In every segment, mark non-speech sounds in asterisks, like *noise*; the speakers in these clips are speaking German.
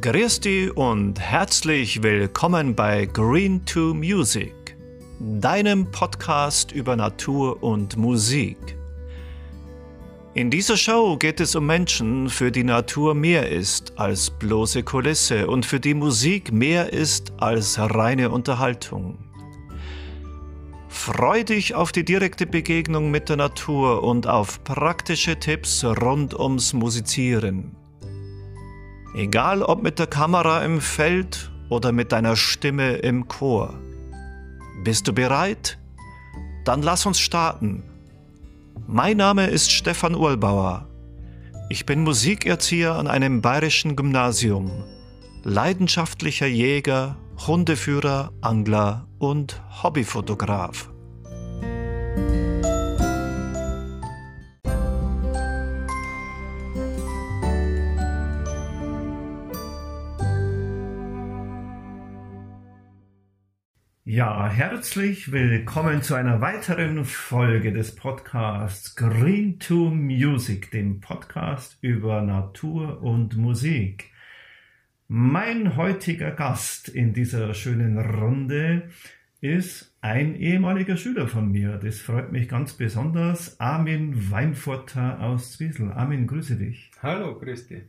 Dich und herzlich willkommen bei Green to Music, deinem Podcast über Natur und Musik. In dieser Show geht es um Menschen, für die Natur mehr ist als bloße Kulisse und für die Musik mehr ist als reine Unterhaltung. Freu dich auf die direkte Begegnung mit der Natur und auf praktische Tipps rund ums Musizieren. Egal ob mit der Kamera im Feld oder mit deiner Stimme im Chor. Bist du bereit? Dann lass uns starten. Mein Name ist Stefan Urlbauer. Ich bin Musikerzieher an einem bayerischen Gymnasium, leidenschaftlicher Jäger, Hundeführer, Angler und Hobbyfotograf. Ja, herzlich willkommen zu einer weiteren Folge des Podcasts Green to Music, dem Podcast über Natur und Musik. Mein heutiger Gast in dieser schönen Runde ist ein ehemaliger Schüler von mir. Das freut mich ganz besonders. Armin Weinfurter aus Zwiesel. Armin, grüße dich. Hallo, grüß dich.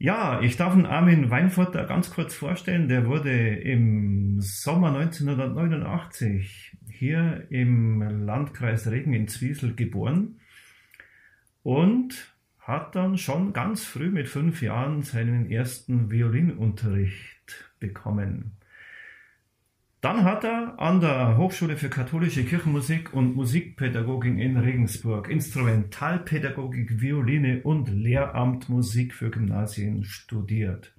Ja, ich darf den Armin Weinfurter ganz kurz vorstellen. Der wurde im Sommer 1989 hier im Landkreis Regen in Zwiesel geboren und hat dann schon ganz früh mit fünf Jahren seinen ersten Violinunterricht bekommen. Dann hat er an der Hochschule für katholische Kirchenmusik und Musikpädagogik in Regensburg Instrumentalpädagogik, Violine und Lehramt Musik für Gymnasien studiert.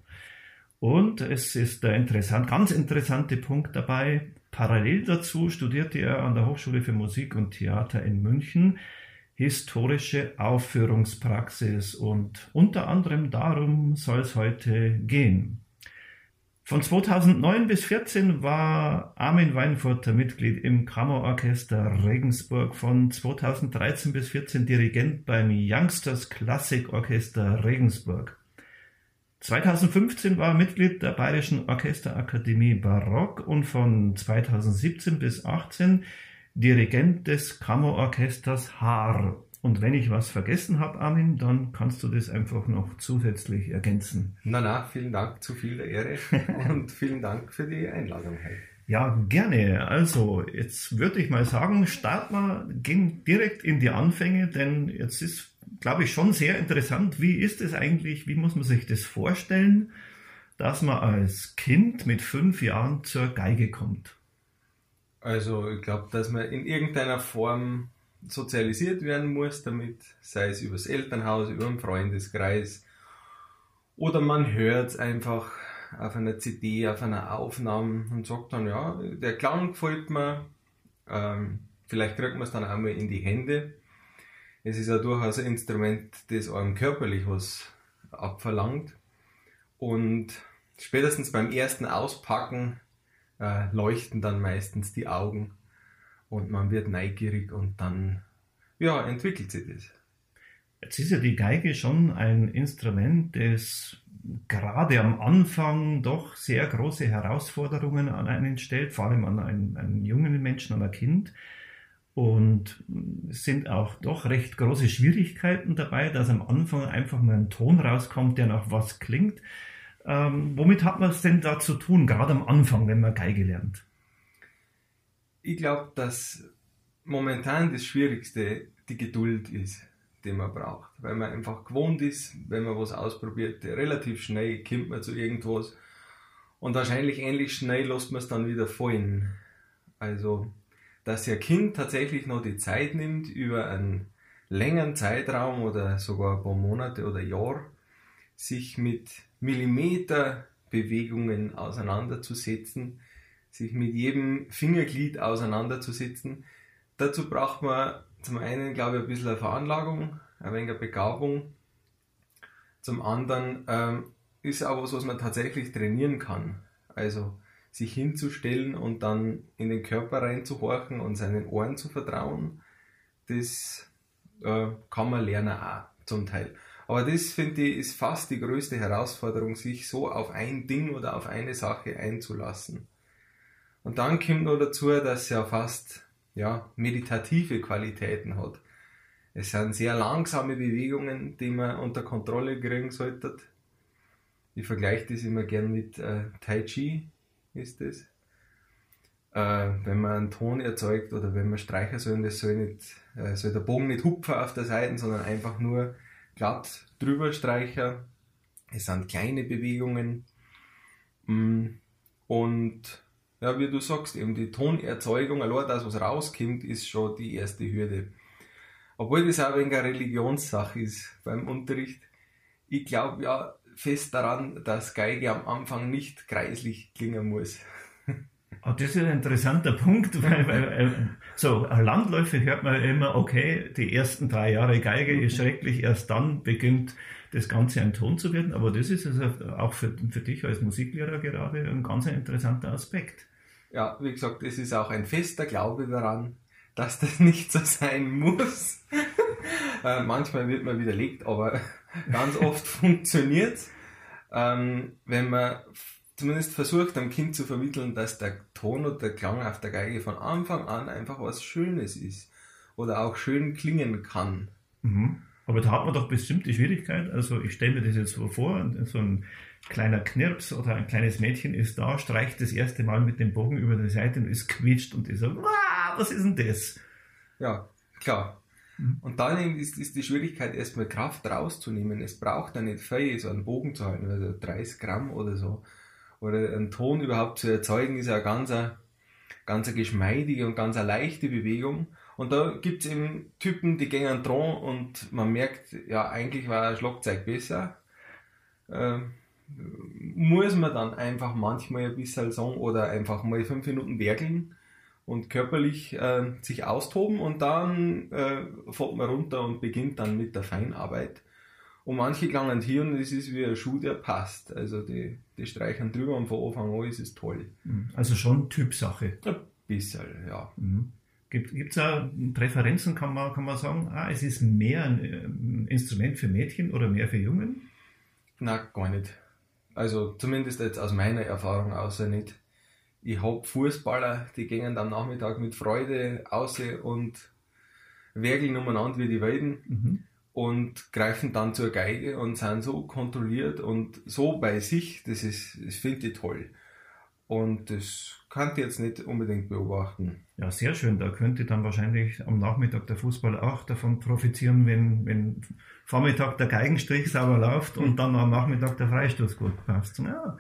Und es ist der interessant, ganz interessante Punkt dabei. Parallel dazu studierte er an der Hochschule für Musik und Theater in München historische Aufführungspraxis und unter anderem darum soll es heute gehen. Von 2009 bis 2014 war Armin Weinfurter Mitglied im Kammerorchester Regensburg. Von 2013 bis 2014 Dirigent beim Youngsters Classic Orchester Regensburg. 2015 war er Mitglied der Bayerischen Orchesterakademie Barock und von 2017 bis 2018 Dirigent des Kammerorchesters Haar und wenn ich was vergessen habe, Armin, dann kannst du das einfach noch zusätzlich ergänzen. Na, na, vielen Dank, zu viel der Ehre *laughs* und vielen Dank für die Einladung. Ja, gerne. Also, jetzt würde ich mal sagen, starten wir, gehen direkt in die Anfänge, denn jetzt ist, glaube ich, schon sehr interessant. Wie ist es eigentlich, wie muss man sich das vorstellen, dass man als Kind mit fünf Jahren zur Geige kommt? Also, ich glaube, dass man in irgendeiner Form sozialisiert werden muss damit, sei es übers Elternhaus, über einen Freundeskreis oder man hört es einfach auf einer CD, auf einer Aufnahme und sagt dann, ja, der Klang gefällt mir, ähm, vielleicht kriegt man es dann auch mal in die Hände. Es ist ja durchaus ein Instrument, das einem körperlich was abverlangt und spätestens beim ersten Auspacken äh, leuchten dann meistens die Augen und man wird neugierig und dann ja, entwickelt sich das. Jetzt ist ja die Geige schon ein Instrument, das gerade am Anfang doch sehr große Herausforderungen an einen stellt, vor allem an einen, einen jungen Menschen, an ein Kind. Und es sind auch doch recht große Schwierigkeiten dabei, dass am Anfang einfach mal ein Ton rauskommt, der nach was klingt. Ähm, womit hat man es denn da zu tun, gerade am Anfang, wenn man Geige lernt? Ich glaube, dass momentan das Schwierigste die Geduld ist, die man braucht. Weil man einfach gewohnt ist, wenn man was ausprobiert, relativ schnell kommt man zu irgendwas und wahrscheinlich ähnlich schnell lässt man es dann wieder fallen. Also, dass ihr Kind tatsächlich noch die Zeit nimmt, über einen längeren Zeitraum oder sogar ein paar Monate oder Jahr sich mit Millimeterbewegungen auseinanderzusetzen, sich mit jedem Fingerglied auseinanderzusetzen. Dazu braucht man zum einen, glaube ich, ein bisschen Veranlagung, ein wenig Begabung. Zum anderen ähm, ist auch was, was man tatsächlich trainieren kann. Also sich hinzustellen und dann in den Körper reinzuhorchen und seinen Ohren zu vertrauen, das äh, kann man lernen auch zum Teil. Aber das, finde ich, ist fast die größte Herausforderung, sich so auf ein Ding oder auf eine Sache einzulassen. Und dann kommt noch dazu, dass es ja fast ja, meditative Qualitäten hat. Es sind sehr langsame Bewegungen, die man unter Kontrolle kriegen sollte. Ich vergleiche das immer gern mit äh, Tai Chi, ist das. Äh, wenn man einen Ton erzeugt oder wenn man streichen soll, das soll, nicht, äh, soll der Bogen nicht hupfen auf der Seite, sondern einfach nur glatt drüber streichen. Es sind kleine Bewegungen. Mm, und ja, wie du sagst, eben die Tonerzeugung, allein das, was rauskommt, ist schon die erste Hürde. Obwohl das auch eine Religionssache ist beim Unterricht. Ich glaube ja fest daran, dass Geige am Anfang nicht kreislich klingen muss. Oh, *laughs* das ist ein interessanter Punkt, weil, weil äh, so Landläufe hört man immer, okay, die ersten drei Jahre Geige ist schrecklich, erst dann beginnt das Ganze ein Ton zu werden, aber das ist also auch für, für dich als Musiklehrer gerade ein ganz interessanter Aspekt. Ja, wie gesagt, es ist auch ein fester Glaube daran, dass das *laughs* nicht so sein muss. *laughs* äh, manchmal wird man widerlegt, aber *laughs* ganz oft funktioniert ähm, wenn man zumindest versucht, einem Kind zu vermitteln, dass der Ton und der Klang auf der Geige von Anfang an einfach was Schönes ist oder auch schön klingen kann. Mhm. Aber da hat man doch bestimmt die Schwierigkeit. Also ich stelle mir das jetzt so vor, so ein kleiner Knirps oder ein kleines Mädchen ist da, streicht das erste Mal mit dem Bogen über die Seite und ist quietscht und ist so, was ist denn das? Ja, klar. Mhm. Und dann ist, ist die Schwierigkeit, erstmal Kraft rauszunehmen. Es braucht dann nicht viel, so einen Bogen zu halten, also 30 Gramm oder so. Oder einen Ton überhaupt zu erzeugen, ist ja eine ganz, ganz geschmeidige und ganz leichte Bewegung. Und da gibt es eben Typen, die gehen dran und man merkt, ja, eigentlich war ein Schlagzeug besser. Ähm, muss man dann einfach manchmal ein bisschen sagen oder einfach mal fünf Minuten werkeln und körperlich äh, sich austoben und dann äh, fährt man runter und beginnt dann mit der Feinarbeit. Und manche klangen hier und es ist wie ein Schuh, der passt. Also die, die streichen drüber und von Anfang an ist es toll. Also schon Typsache. Ein bisschen, ja. Mhm. Gibt es da Präferenzen, kann man, kann man sagen, ah, es ist mehr ein, Instrument für Mädchen oder mehr für Jungen? Na, gar nicht. Also zumindest jetzt aus meiner Erfahrung außer nicht. Ich habe Fußballer, die gehen am Nachmittag mit Freude aus und werkeln umeinander wie die Weiden mhm. und greifen dann zur Geige und sind so kontrolliert und so bei sich, das ist, das finde ich toll. Und das kann ich jetzt nicht unbedingt beobachten. Ja, sehr schön. Da könnte dann wahrscheinlich am Nachmittag der Fußball auch davon profitieren, wenn, wenn Vormittag der Geigenstrich sauber läuft und dann am Nachmittag der Freistoß gut passt. Ja,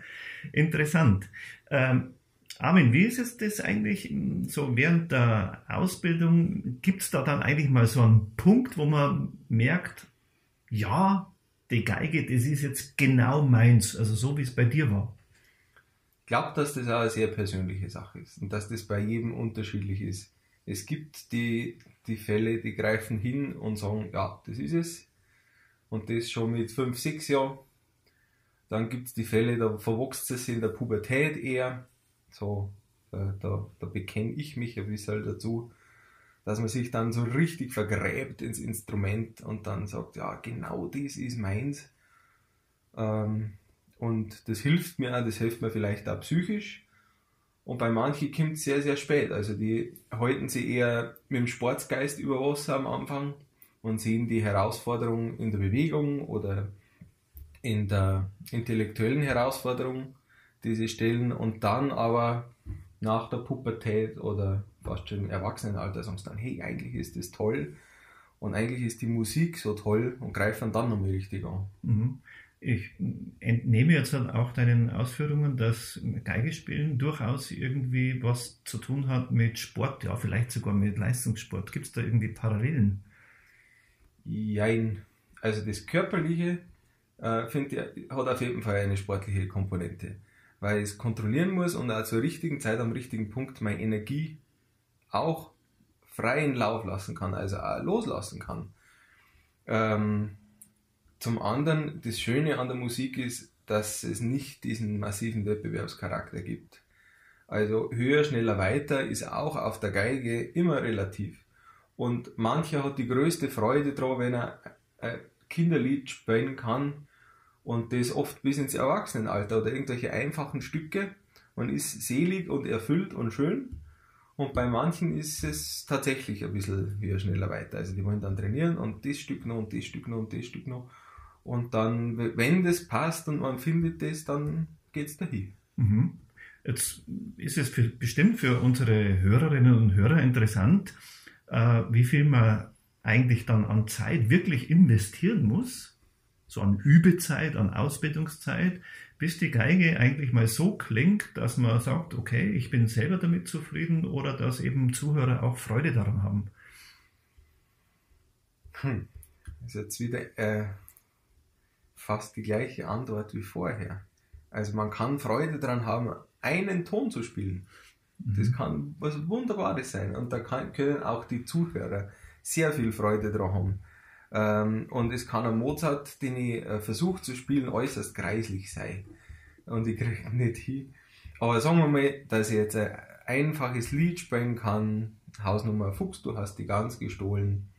interessant. Ähm, Armin, wie ist es das eigentlich so während der Ausbildung? Gibt es da dann eigentlich mal so einen Punkt, wo man merkt, ja, die Geige, das ist jetzt genau meins, also so wie es bei dir war? Glaube, dass das auch eine sehr persönliche Sache ist und dass das bei jedem unterschiedlich ist. Es gibt die, die Fälle, die greifen hin und sagen, ja, das ist es. Und das schon mit 5, 6 Jahren. Dann gibt es die Fälle, da verwachst es in der Pubertät eher. So, da, da, da bekenne ich mich ein bisschen dazu, dass man sich dann so richtig vergräbt ins Instrument und dann sagt, ja, genau das ist meins. Ähm, und das hilft mir auch, das hilft mir vielleicht auch psychisch. Und bei manchen kommt es sehr, sehr spät. Also die halten sich eher mit dem Sportsgeist über Wasser am Anfang und sehen die Herausforderung in der Bewegung oder in der intellektuellen Herausforderung, die sie stellen. Und dann aber nach der Pubertät oder fast schon im Erwachsenenalter sagen sie dann, hey, eigentlich ist das toll. Und eigentlich ist die Musik so toll und greifen dann nochmal richtig an. Mhm. Ich entnehme jetzt auch deinen Ausführungen, dass Geigespielen durchaus irgendwie was zu tun hat mit Sport, ja, vielleicht sogar mit Leistungssport. Gibt es da irgendwie Parallelen? Jein. Also das Körperliche, äh, finde ich, hat auf jeden Fall eine sportliche Komponente. Weil ich es kontrollieren muss und auch zur richtigen Zeit am richtigen Punkt meine Energie auch freien Lauf lassen kann, also auch loslassen kann. Ähm, zum anderen, das Schöne an der Musik ist, dass es nicht diesen massiven Wettbewerbscharakter gibt. Also höher, schneller, weiter ist auch auf der Geige immer relativ. Und mancher hat die größte Freude daran, wenn er eine Kinderlied spielen kann und das oft bis ins Erwachsenenalter oder irgendwelche einfachen Stücke. Man ist selig und erfüllt und schön. Und bei manchen ist es tatsächlich ein bisschen wieder schneller weiter. Also die wollen dann trainieren und das Stück noch und das Stück noch und das Stück noch. Und dann, wenn das passt und man findet das, dann geht es dahin. Mhm. Jetzt ist es für, bestimmt für unsere Hörerinnen und Hörer interessant, äh, wie viel man eigentlich dann an Zeit wirklich investieren muss, so an Übezeit, an Ausbildungszeit, bis die Geige eigentlich mal so klingt, dass man sagt, okay, ich bin selber damit zufrieden oder dass eben Zuhörer auch Freude daran haben. Hm. Das ist jetzt wieder äh, fast die gleiche Antwort wie vorher. Also man kann Freude daran haben, einen Ton zu spielen. Das mhm. kann was Wunderbares sein. Und da kann, können auch die Zuhörer sehr viel Freude daran haben. Ähm, und es kann ein Mozart, den ich äh, versuche zu spielen, äußerst kreislich sein. Und ich kriege nicht hin. Aber sagen wir mal, dass ich jetzt ein einfaches Lied spielen kann. Hausnummer Fuchs, du hast die Gans gestohlen.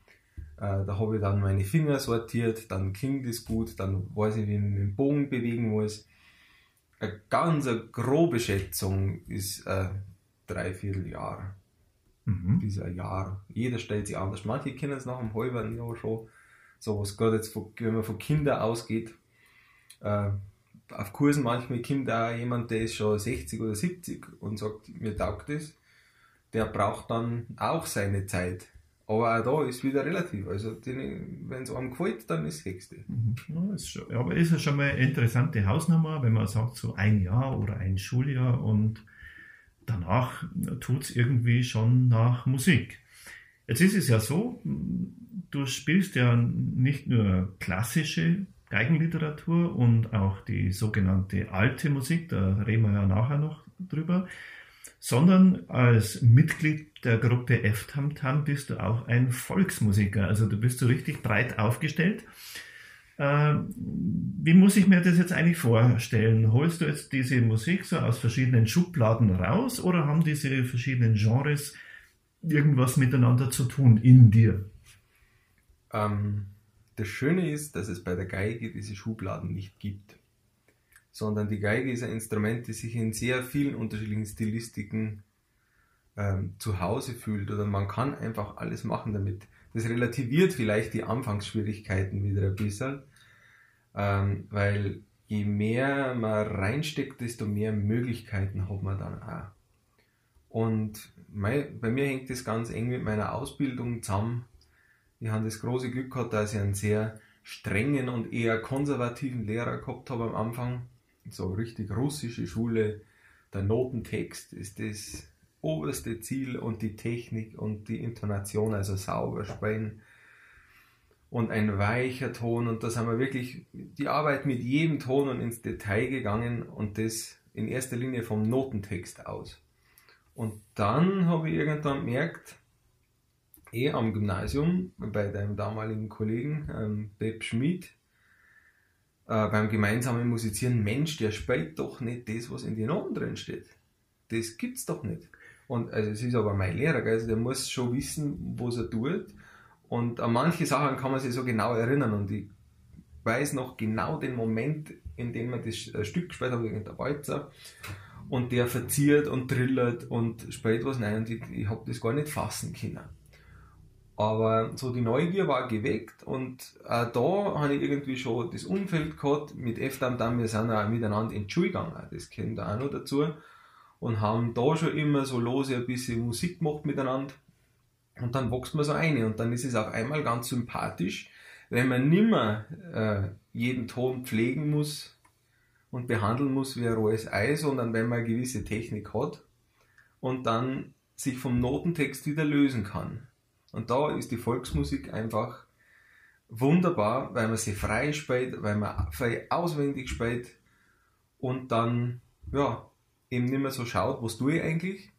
Äh, da habe ich dann meine Finger sortiert, dann klingt es gut, dann weiß ich, wie ich mit dem Bogen bewegen muss. Eine ganz grobe Schätzung ist äh, dreiviertel Jahr. Mhm. Dieser Jahr. Jeder stellt sich anders. Manche kennen es nach einem halben Jahr schon. So was gerade jetzt, von, wenn man von Kindern ausgeht. Äh, auf Kursen manchmal kommt auch jemand, der ist schon 60 oder 70 und sagt, mir taugt das. Der braucht dann auch seine Zeit. Aber auch da ist wieder relativ. Also, wenn es einem gefällt, dann ist das Höchste. Mhm. Ja, ist schon, aber ist ja schon mal eine interessante Hausnummer, wenn man sagt, so ein Jahr oder ein Schuljahr und danach tut es irgendwie schon nach Musik. Jetzt ist es ja so, du spielst ja nicht nur klassische Geigenliteratur und auch die sogenannte alte Musik, da reden wir ja nachher noch drüber, sondern als Mitglied der Gruppe F-Tam-Tam bist du auch ein Volksmusiker. Also du bist so richtig breit aufgestellt. Äh, wie muss ich mir das jetzt eigentlich vorstellen? Holst du jetzt diese Musik so aus verschiedenen Schubladen raus oder haben diese verschiedenen Genres irgendwas miteinander zu tun in dir? Ähm, das Schöne ist, dass es bei der Geige diese Schubladen nicht gibt, sondern die Geige ist ein Instrument, das sich in sehr vielen unterschiedlichen Stilistiken ähm, zu Hause fühlt oder man kann einfach alles machen damit. Das relativiert vielleicht die Anfangsschwierigkeiten wieder ein bisschen, ähm, weil je mehr man reinsteckt, desto mehr Möglichkeiten hat man dann auch. Und mein, bei mir hängt das ganz eng mit meiner Ausbildung zusammen. Ich habe das große Glück gehabt, dass ich einen sehr strengen und eher konservativen Lehrer gehabt habe am Anfang. So richtig russische Schule. Der Notentext ist das oberste Ziel und die Technik und die Intonation, also sauber sprechen und ein weicher Ton und da sind wir wirklich die Arbeit mit jedem Ton und ins Detail gegangen und das in erster Linie vom Notentext aus. Und dann habe ich irgendwann gemerkt, eh am Gymnasium bei deinem damaligen Kollegen ähm, Beb Schmid, äh, beim gemeinsamen Musizieren, Mensch, der spielt doch nicht das, was in den Noten drin steht. Das gibt's doch nicht. Und also es ist aber mein Lehrer, also der muss schon wissen, was er tut. Und an manche Sachen kann man sich so genau erinnern und ich weiß noch genau den Moment, in dem man das äh, Stück gespielt hat, der Walzer, und der verziert und trillert und spielt was rein und ich, ich habe das gar nicht fassen können. Aber so die Neugier war geweckt und auch da habe ich irgendwie schon das Umfeld gehabt. Mit F-Dam, wir sind auch miteinander in die Schule gegangen, das kennt auch noch dazu. Und haben da schon immer so lose ein bisschen Musik gemacht miteinander. Und dann wächst man so eine und dann ist es auf einmal ganz sympathisch, wenn man nimmer äh, jeden Ton pflegen muss und behandeln muss wie ein rohes Ei, sondern wenn man eine gewisse Technik hat und dann sich vom Notentext wieder lösen kann. Und da ist die Volksmusik einfach wunderbar, weil man sie frei spielt, weil man frei auswendig spielt und dann ja, eben nicht mehr so schaut, was tue ich eigentlich,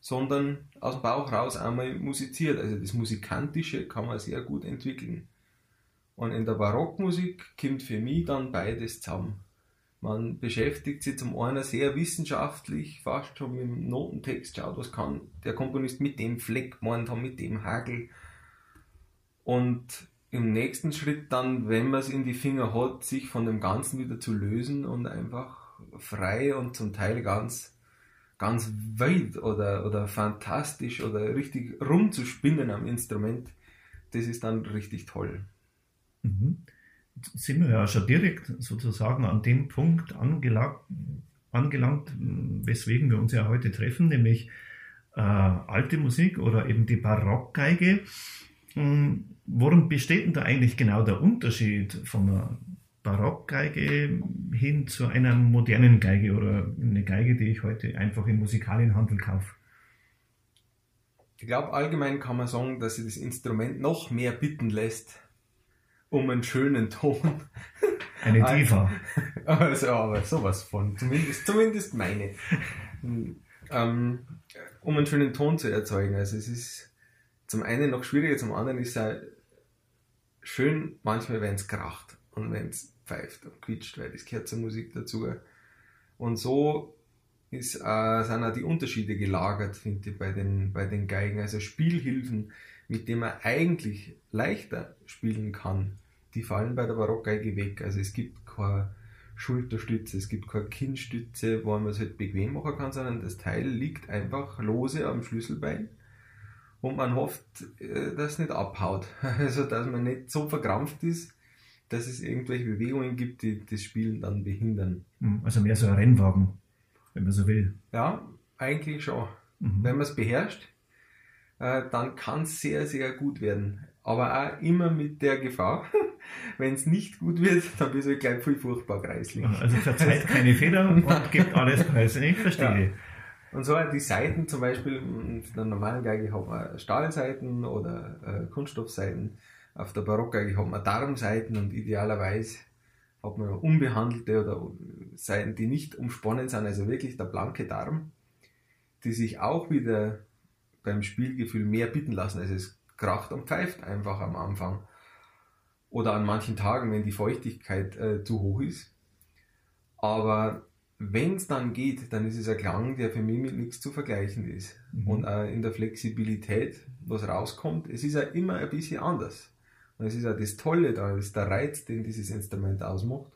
sondern aus dem Bauch raus einmal musiziert. Also das Musikantische kann man sehr gut entwickeln. Und in der Barockmusik kommt für mich dann beides zusammen. Man beschäftigt sich zum einen sehr wissenschaftlich, fast schon mit dem Notentext, schaut, was kann der Komponist mit dem Fleck gemeint haben, mit dem Hagel. Und im nächsten Schritt dann, wenn man es in die Finger hat, sich von dem Ganzen wieder zu lösen und einfach frei und zum Teil ganz, ganz weit oder, oder fantastisch oder richtig rumzuspinnen am Instrument, das ist dann richtig toll. Mhm. Sind wir ja schon direkt sozusagen an dem Punkt angelangt, angelangt weswegen wir uns ja heute treffen, nämlich äh, alte Musik oder eben die Barockgeige. Hm, worin besteht denn da eigentlich genau der Unterschied von einer Barockgeige hin zu einer modernen Geige oder eine Geige, die ich heute einfach im Musikalienhandel kaufe? Ich glaube, allgemein kann man sagen, dass sich das Instrument noch mehr bitten lässt um einen schönen Ton. Eine Diva. *laughs* Also, aber sowas von, zumindest, zumindest meine. Ähm, um einen schönen Ton zu erzeugen. Also es ist zum einen noch schwieriger, zum anderen ist es auch schön manchmal, wenn es kracht und wenn es pfeift und quietscht, weil das gehört zur Musik dazu. Und so ist, äh, sind auch die Unterschiede gelagert, finde ich, bei den, bei den Geigen. Also Spielhilfen, mit denen man eigentlich leichter spielen kann, die fallen bei der Barockgeige weg. Also es gibt keine Schulterstütze, es gibt keine Kinnstütze, wo man es halt bequem machen kann, sondern das Teil liegt einfach lose am Schlüsselbein und man hofft, äh, dass es nicht abhaut. *laughs* Also dass man nicht so verkrampft ist, dass es irgendwelche Bewegungen gibt, die das Spielen dann behindern. Hm, also mehr so ein Rennwagen, wenn man so will. Ja, eigentlich schon. Mhm. Wenn man es beherrscht, äh, dann kann es sehr, sehr gut werden. Aber auch immer mit der Gefahr, *laughs* wenn es nicht gut wird, dann bist du gleich viel furchtbar kreislich. Also verzeiht keine Fehler und *laughs* gibt alles preis. Ich verstehe. Ja. Und so die Seiten zum Beispiel, in der normalen Geige hat man Stahlseiten oder äh, Kunststoffseiten. Auf der Barockgeige hat man Darmseiten und idealerweise hat man unbehandelte oder Seiten, die nicht umsponnen sind, also wirklich der blanke Darm, die sich auch wieder beim Spielgefühl mehr bitten lassen. Also es kracht und pfeift einfach am Anfang. Oder an manchen Tagen, wenn die Feuchtigkeit äh, zu hoch ist. Aber wenn es dann geht, dann ist es ein Klang, der für mich mit nichts zu vergleichen ist. Mhm. Und äh, in der Flexibilität, was rauskommt, es ist ja immer ein bisschen anders. Und es ist ja das Tolle da, ist der Reiz, den dieses Instrument ausmacht.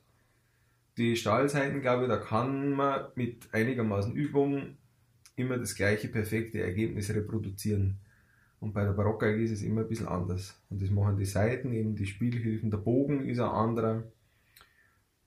Die Stahlseiten, glaube ich, da kann man mit einigermaßen Übung immer das gleiche perfekte Ergebnis reproduzieren. Und bei der Barockgeige ist es immer ein bisschen anders. Und das machen die Seiten, eben die Spielhilfen, der Bogen ist ein anderer.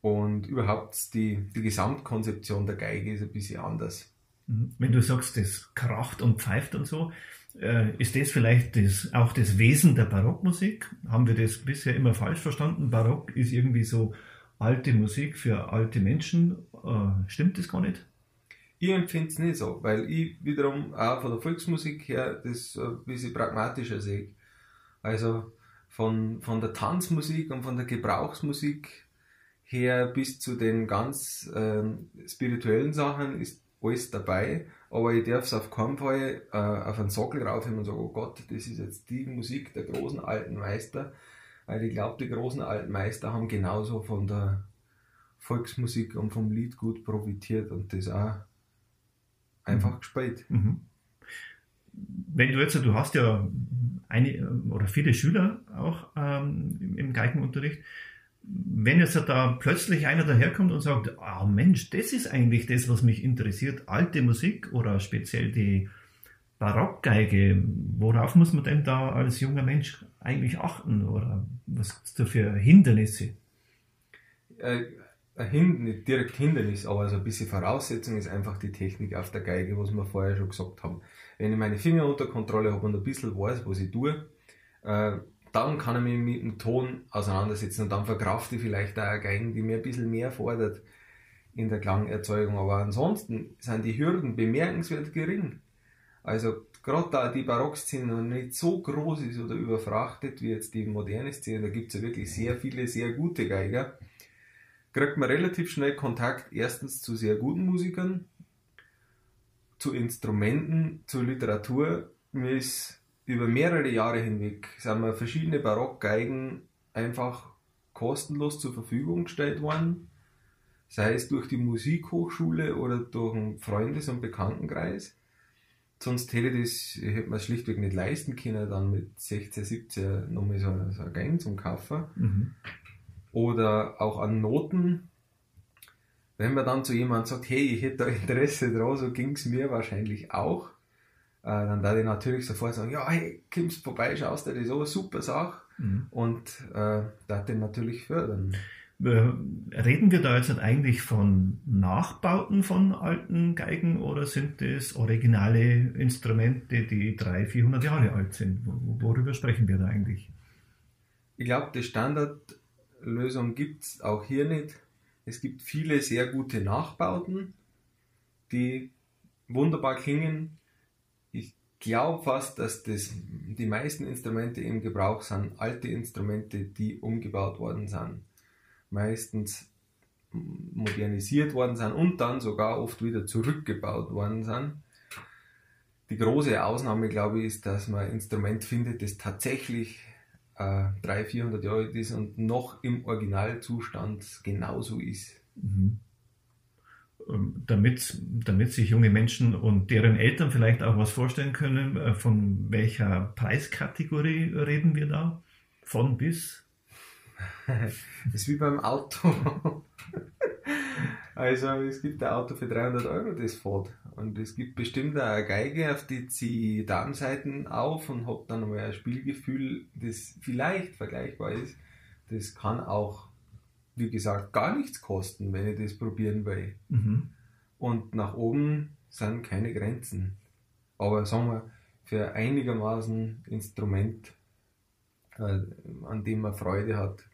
Und überhaupt die, die Gesamtkonzeption der Geige ist ein bisschen anders. Mhm. Wenn du sagst, das kracht und pfeift und so, äh, ist das vielleicht das, auch das Wesen der Barockmusik? Haben wir das bisher immer falsch verstanden? Barock ist irgendwie so alte Musik für alte Menschen. Äh, stimmt das gar nicht? Ich empfinde es nicht so, weil ich wiederum auch von der Volksmusik her das ein bisschen pragmatischer sehe. Also von, von der Tanzmusik und von der Gebrauchsmusik her bis zu den ganz äh, spirituellen Sachen ist alles dabei, aber ich darf es auf keinen Fall äh, auf einen Sockel raufheben und sagen, oh Gott, das ist jetzt die Musik der großen alten Meister, weil ich glaube, die großen alten Meister haben genauso von der Volksmusik und vom Lied gut profitiert und das auch einfach mhm. gespielt. Mhm. Wenn du jetzt, du hast ja eine oder viele Schüler auch ähm, im Geigenunterricht, wenn jetzt da plötzlich einer daherkommt und sagt, oh Mensch, das ist eigentlich das, was mich interessiert, alte Musik oder speziell die Barockgeige, worauf muss man denn da als junger Mensch eigentlich achten oder was gibt es da für Hindernisse? Äh, nicht direkt Hindernis, aber so ein bisschen Voraussetzung ist einfach die Technik auf der Geige, was wir vorher schon gesagt haben. Wenn ich meine Finger unter Kontrolle habe und ein bisschen weiß, was ich tue, äh, dann kann ich mich mit dem Ton auseinandersetzen und dann verkrafte ich vielleicht auch eine Geigen, die mir ein bisschen mehr fordert in der Klangerzeugung. Aber ansonsten sind die Hürden bemerkenswert gering. Also gerade da die Barockszene noch nicht so groß ist oder überfrachtet wie jetzt die moderne Szene, da gibt es ja wirklich sehr viele, sehr gute Geiger kriegt man relativ schnell Kontakt erstens zu sehr guten Musikern, zu Instrumenten, zu Literatur. Mir ist über mehrere Jahre hinweg sind mir verschiedene Barockgeigen einfach kostenlos zur Verfügung gestellt worden, sei es durch die Musikhochschule oder durch einen Freundes- und Bekanntenkreis. sonst hätte das, hätte mir es schlichtweg nicht leisten können, dann mit 16, 17 nochmal so, so ein Gang zum Kaufen. Mhm. Oder auch an Noten. Wenn man dann zu jemandem sagt, hey, ich hätte da Interesse dran, so ging es mir wahrscheinlich auch, äh, dann da ich natürlich sofort sagen, ja, hey, kommst vorbei, schaust dir das an, super Sache. Mhm. Und äh, da den natürlich fördern. Äh, Reden wir da jetzt eigentlich von Nachbauten von alten Geigen oder sind das originale Instrumente, die 300, 400 Jahre alt sind? Wo- Worüber sprechen wir da eigentlich? Ich glaube, die Standardlösung gibt es auch hier nicht. Es gibt viele sehr gute Nachbauten, die wunderbar klingen. Ich glaube fast, dass das die meisten Instrumente im Gebrauch sind alte Instrumente, die umgebaut worden sind. Meistens modernisiert worden sind und dann sogar oft wieder zurückgebaut worden sind. Die große Ausnahme, glaube ich, ist, dass man ein Instrument findet, das tatsächlich äh, 300, 400 Jahre alt ist und noch im Originalzustand genauso ist. Mhm. Ähm, Damit, damit sich junge Menschen und deren Eltern vielleicht auch was vorstellen können, äh, von welcher Preiskategorie reden wir da? Von bis? *laughs* Das ist wie beim Auto. *laughs* Also es gibt ein Auto für 300 Euro, das fährt. Und es gibt bestimmt eine Geige, auf die ziehe ich Darmseiten auf und habe dann mal ein Spielgefühl, das vielleicht vergleichbar ist. Das kann auch, wie gesagt, gar nichts kosten, wenn ich das probieren will. Mhm. Und nach oben sind keine Grenzen. Aber sagen wir, für einigermaßen Instrument, äh, an dem man Freude hat,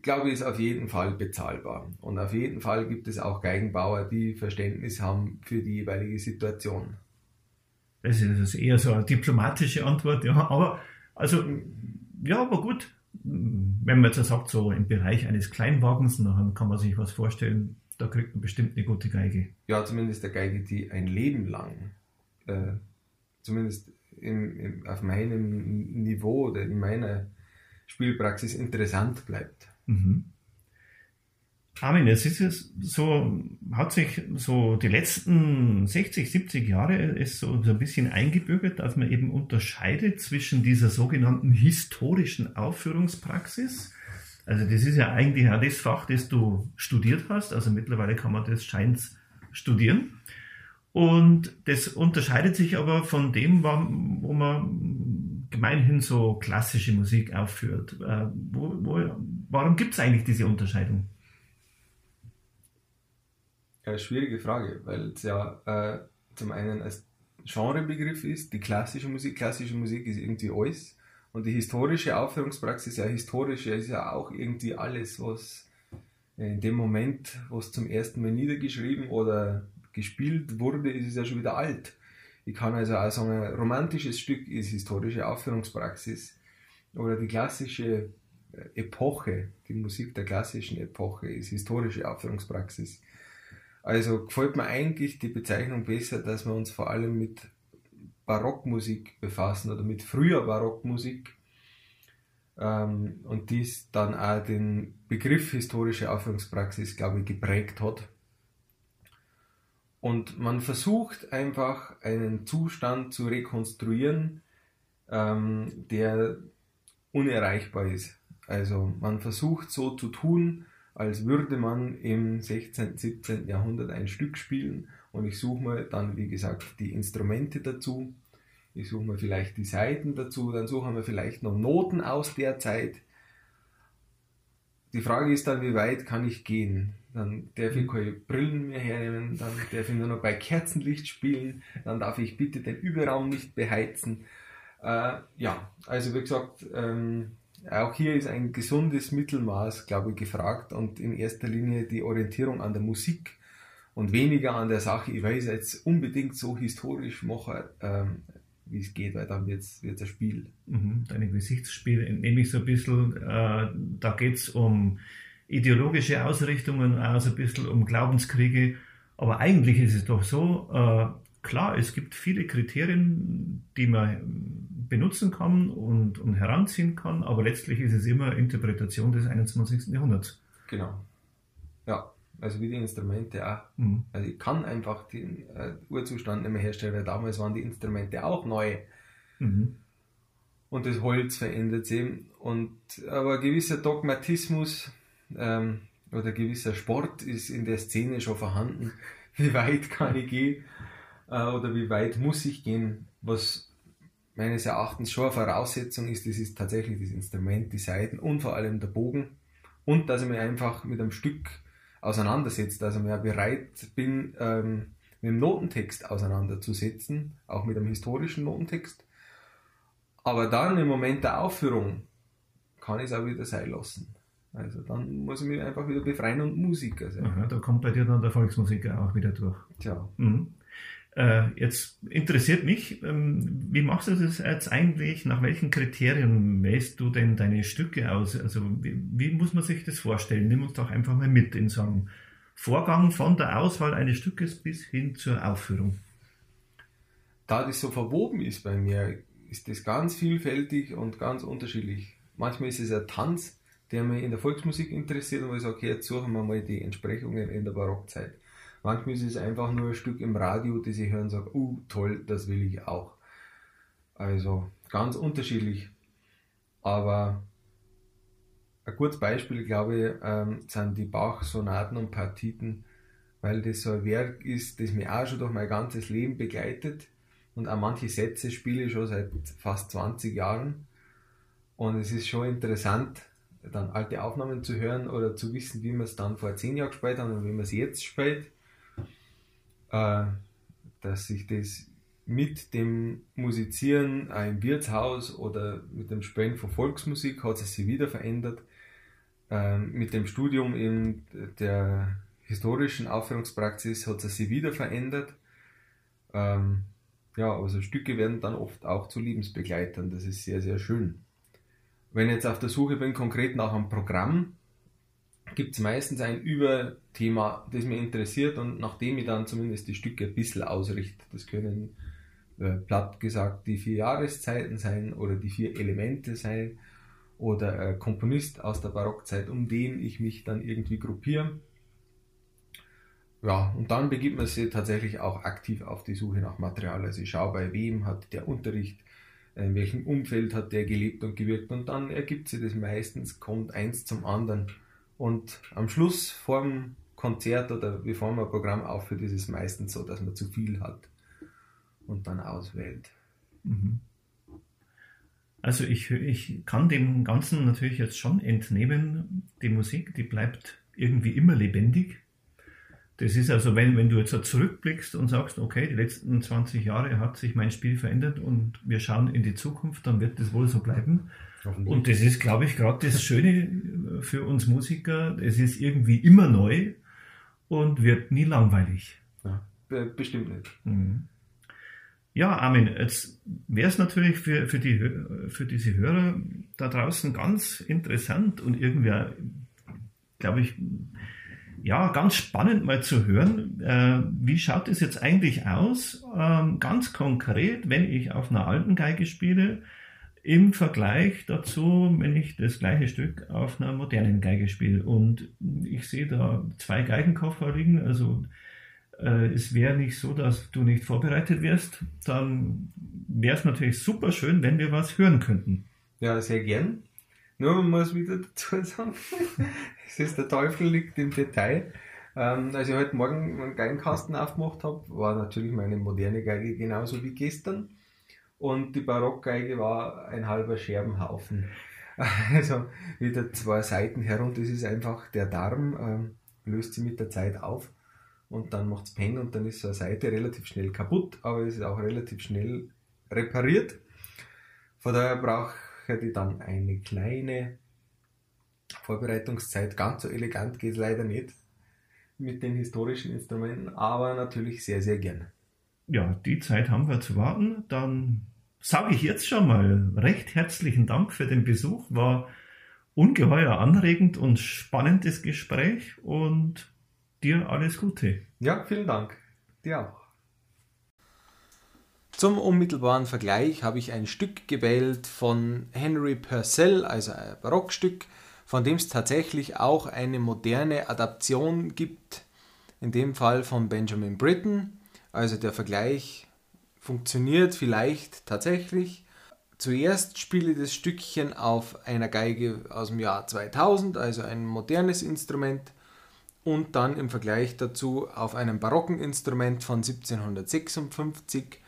glaube ich, ist auf jeden Fall bezahlbar. Und auf jeden Fall gibt es auch Geigenbauer, die Verständnis haben für die jeweilige Situation. Das ist ist eher so eine diplomatische Antwort, ja. Aber, also, ja, aber gut. Wenn man jetzt sagt, so im Bereich eines Kleinwagens, dann kann man sich was vorstellen, da kriegt man bestimmt eine gute Geige. Ja, zumindest eine Geige, die ein Leben lang, äh, zumindest im, im, auf meinem Niveau oder in meiner Spielpraxis interessant bleibt. Mhm. Armin, jetzt ist es so, hat sich so die letzten 60, 70 Jahre ist so, so ein bisschen eingebürgert, dass man eben unterscheidet zwischen dieser sogenannten historischen Aufführungspraxis. Also das ist ja eigentlich auch das Fach, das du studiert hast. Also mittlerweile kann man das scheint studieren. Und das unterscheidet sich aber von dem, wo man gemeinhin so klassische Musik aufführt. Äh, wo, wo, warum gibt es eigentlich diese Unterscheidung? Ja, schwierige Frage, weil es ja äh, zum einen als Genrebegriff ist, die klassische Musik, klassische Musik ist irgendwie alles und die historische Aufführungspraxis, ja historische, ist ja auch irgendwie alles, was in dem Moment, wo es zum ersten Mal niedergeschrieben oder gespielt wurde, ist es ja schon wieder alt. Ich kann also auch sagen, ein romantisches Stück ist historische Aufführungspraxis oder die klassische Epoche, die Musik der klassischen Epoche ist historische Aufführungspraxis. Also gefällt mir eigentlich die Bezeichnung besser, dass wir uns vor allem mit Barockmusik befassen oder mit früher Barockmusik ähm, und dies dann auch den Begriff historische Aufführungspraxis, glaube ich, geprägt hat. Und man versucht einfach einen Zustand zu rekonstruieren, ähm, der unerreichbar ist. Also man versucht so zu tun, als würde man im 16., 17. Jahrhundert ein Stück spielen und ich suche mir dann, wie gesagt, die Instrumente dazu, ich suche mir vielleicht die Saiten dazu, dann suchen wir vielleicht noch Noten aus der Zeit. Die Frage ist dann, wie weit kann ich gehen? Dann darf ich keine Brillen mehr hernehmen, dann darf ich nur noch bei Kerzenlicht spielen, dann darf ich bitte den Überraum nicht beheizen. Äh, ja, also wie gesagt, ähm, auch hier ist ein gesundes Mittelmaß, glaube ich, gefragt und in erster Linie die Orientierung an der Musik und weniger an der Sache, ich weiß jetzt unbedingt so historisch machen, ähm, wie es geht, weil dann wird es ein Spiel. Mhm, Deine Gesichtsspiele entnehme ich so ein bisschen. Äh, da geht es um ideologische Ausrichtungen, auch so ein bisschen um Glaubenskriege. Aber eigentlich ist es doch so, äh, klar, es gibt viele Kriterien, die man benutzen kann und, und heranziehen kann, aber letztlich ist es immer Interpretation des 21. Jahrhunderts. Genau. Ja, Also wie die Instrumente auch. Mhm. Also ich kann einfach den äh, Urzustand nicht mehr herstellen, weil damals waren die Instrumente auch neu. Mhm. Und das Holz verändert sich. Und, aber ein gewisser Dogmatismus ähm, oder gewisser Sport ist in der Szene schon vorhanden. *laughs* Wie weit kann ich gehen oder wie weit muss ich gehen, was meines Erachtens schon eine Voraussetzung ist, das ist tatsächlich das Instrument, die Saiten und vor allem der Bogen und dass ich mich einfach mit einem Stück auseinandersetze, dass ich mir bereit bin, ähm, mit dem Notentext auseinanderzusetzen, auch mit einem historischen Notentext. Aber dann im Moment der Aufführung kann ich es auch wieder sein lassen. Also dann muss ich mich einfach wieder befreien und Musiker sein. Aha, da kommt bei dir dann der Volksmusiker auch wieder durch. Tja. Mhm. Äh, jetzt interessiert mich, ähm, wie machst du das jetzt eigentlich? Nach welchen Kriterien wählst du denn deine Stücke aus? Also wie, wie, muss man sich das vorstellen? Nimm uns doch einfach mal mit in so einem Vorgang von der Auswahl eines Stückes bis hin zur Aufführung. Da das so verwoben ist bei mir, ist das ganz vielfältig und ganz unterschiedlich. Manchmal ist es ein Tanz, der mich in der Volksmusik interessiert und wo ich sage, okay, jetzt suchen wir mal die Entsprechungen in der Barockzeit. Manchmal ist es einfach nur ein Stück im Radio, das ich höre und sage, uh, toll, das will ich auch. Also ganz unterschiedlich. Aber ein gutes Beispiel, glaube ich, ähm, sind die Bach-Sonaten und Partiten, weil das so ein Werk ist, das mich auch schon durch mein ganzes Leben begleitet. Und auch manche Sätze spiele ich schon seit fast 20 Jahren. Und es ist schon interessant, dann alte Aufnahmen zu hören oder zu wissen, wie man es dann vor 10 Jahren gespielt hat und wie man es jetzt spielt äh, dass sich das mit dem Musizieren im Wirtshaus oder mit dem Spielen von Volksmusik hat es sich wieder verändert. Äh, mit dem Studium in der historischen Aufführungspraxis hat es sich wieder verändert. Ähm, ja, also Stücke werden dann oft auch zu Lebensbegleitern. Das ist sehr, sehr schön. Wenn ich jetzt auf der Suche bin, konkret nach einem Programm, gibt es meistens ein Überthema, das mich interessiert und nachdem ich dann zumindest die Stücke ein bisschen ausrichte. Das können äh, platt gesagt die vier Jahreszeiten sein oder die vier Elemente sein oder ein Komponist aus der Barockzeit, um den ich mich dann irgendwie gruppiere. Ja, und dann begibt man sich tatsächlich auch aktiv auf die Suche nach Material. Also ich schaue, bei wem hat der Unterricht, in welchem Umfeld hat der gelebt und gewirkt und dann ergibt sich das meistens, kommt eins zum anderen und am Schluss vor dem Konzert oder bevor man ein Programm aufführt, ist es meistens so, dass man zu viel hat und dann auswählt. Mhm. Also ich, ich kann dem Ganzen natürlich jetzt schon entnehmen, die Musik, die bleibt irgendwie immer lebendig. Das ist also, wenn, wenn du jetzt zurückblickst und sagst, okay, die letzten 20 Jahre hat sich mein Spiel verändert und wir schauen in die Zukunft, dann wird das wohl so bleiben. Und das ist, glaube ich, gerade das Schöne für uns Musiker. Es ist irgendwie immer neu und wird nie langweilig. Ja, bestimmt nicht. Mhm. Ja, Armin, jetzt wäre es natürlich für, für, die, für diese Hörer da draußen ganz interessant und irgendwie, glaube ich, ja, ganz spannend mal zu hören, äh, wie schaut es jetzt eigentlich aus, ähm, ganz konkret, wenn ich auf einer alten Geige spiele, im Vergleich dazu, wenn ich das gleiche Stück auf einer modernen Geige spiele. Und ich sehe da zwei Geigenkoffer liegen, also äh, es wäre nicht so, dass du nicht vorbereitet wirst, dann wäre es natürlich super schön, wenn wir was hören könnten. Ja, sehr gern. Nur man muss wieder *laughs* dazu sagen, *laughs* es ist der Teufel liegt im Detail. Ähm, als ich heute Morgen einen Geigenkasten aufgemacht habe, war natürlich meine moderne Geige genauso wie gestern und die Barockgeige war ein halber Scherbenhaufen. *laughs* Also wieder zwei Seiten herunter. Das ist einfach der Darm, ähm, löst sie mit der Zeit auf und dann macht es Peng und dann ist so eine Seite relativ schnell kaputt, aber es ist auch relativ schnell repariert. Von daher brauche ich dann eine kleine Vorbereitungszeit. Ganz so elegant geht es leider nicht mit den historischen Instrumenten, aber natürlich sehr, sehr gerne. Ja, die Zeit haben wir zu warten. Dann sage ich jetzt schon mal recht herzlichen Dank für den Besuch. War ungeheuer anregend und spannendes Gespräch und dir alles Gute. Ja, vielen Dank. Dir auch. Zum unmittelbaren Vergleich habe ich ein Stück gewählt von Henry Purcell, also ein Barockstück von dem es tatsächlich auch eine moderne Adaption gibt, in dem Fall von Benjamin Britten. Also der Vergleich funktioniert vielleicht tatsächlich. Zuerst spiele das Stückchen auf einer Geige aus dem Jahr 2000, also ein modernes Instrument, und dann im Vergleich dazu auf einem barocken Instrument von 1756,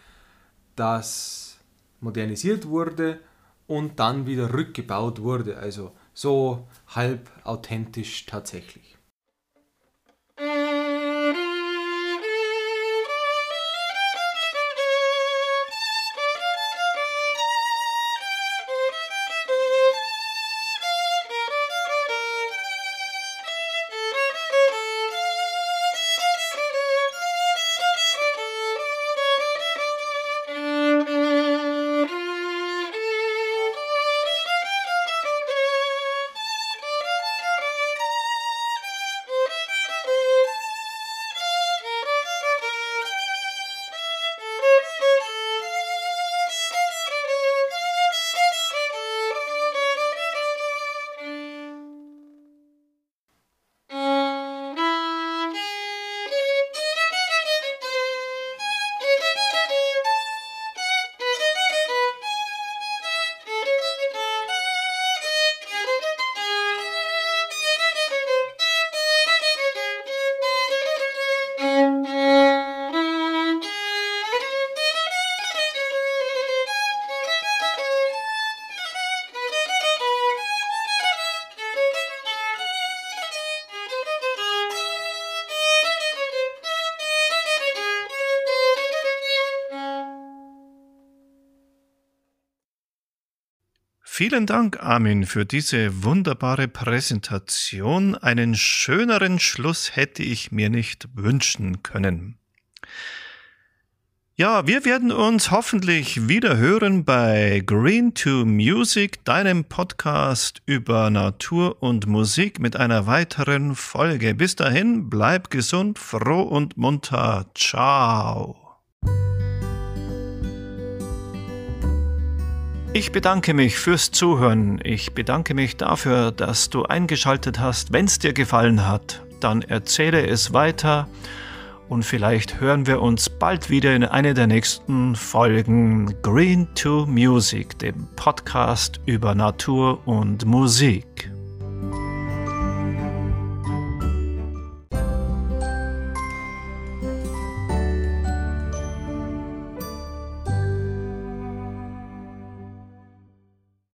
das modernisiert wurde und dann wieder rückgebaut wurde. Also so halb authentisch tatsächlich. Vielen Dank, Armin, für diese wunderbare Präsentation. Einen schöneren Schluss hätte ich mir nicht wünschen können. Ja, wir werden uns hoffentlich wieder hören bei Green to Music, deinem Podcast über Natur und Musik mit einer weiteren Folge. Bis dahin, bleib gesund, froh und munter. Ciao. Ich bedanke mich fürs Zuhören. Ich bedanke mich dafür, dass du eingeschaltet hast. Wenn es dir gefallen hat, dann erzähle es weiter und vielleicht hören wir uns bald wieder in einer der nächsten Folgen Green to Music, dem Podcast über Natur und Musik.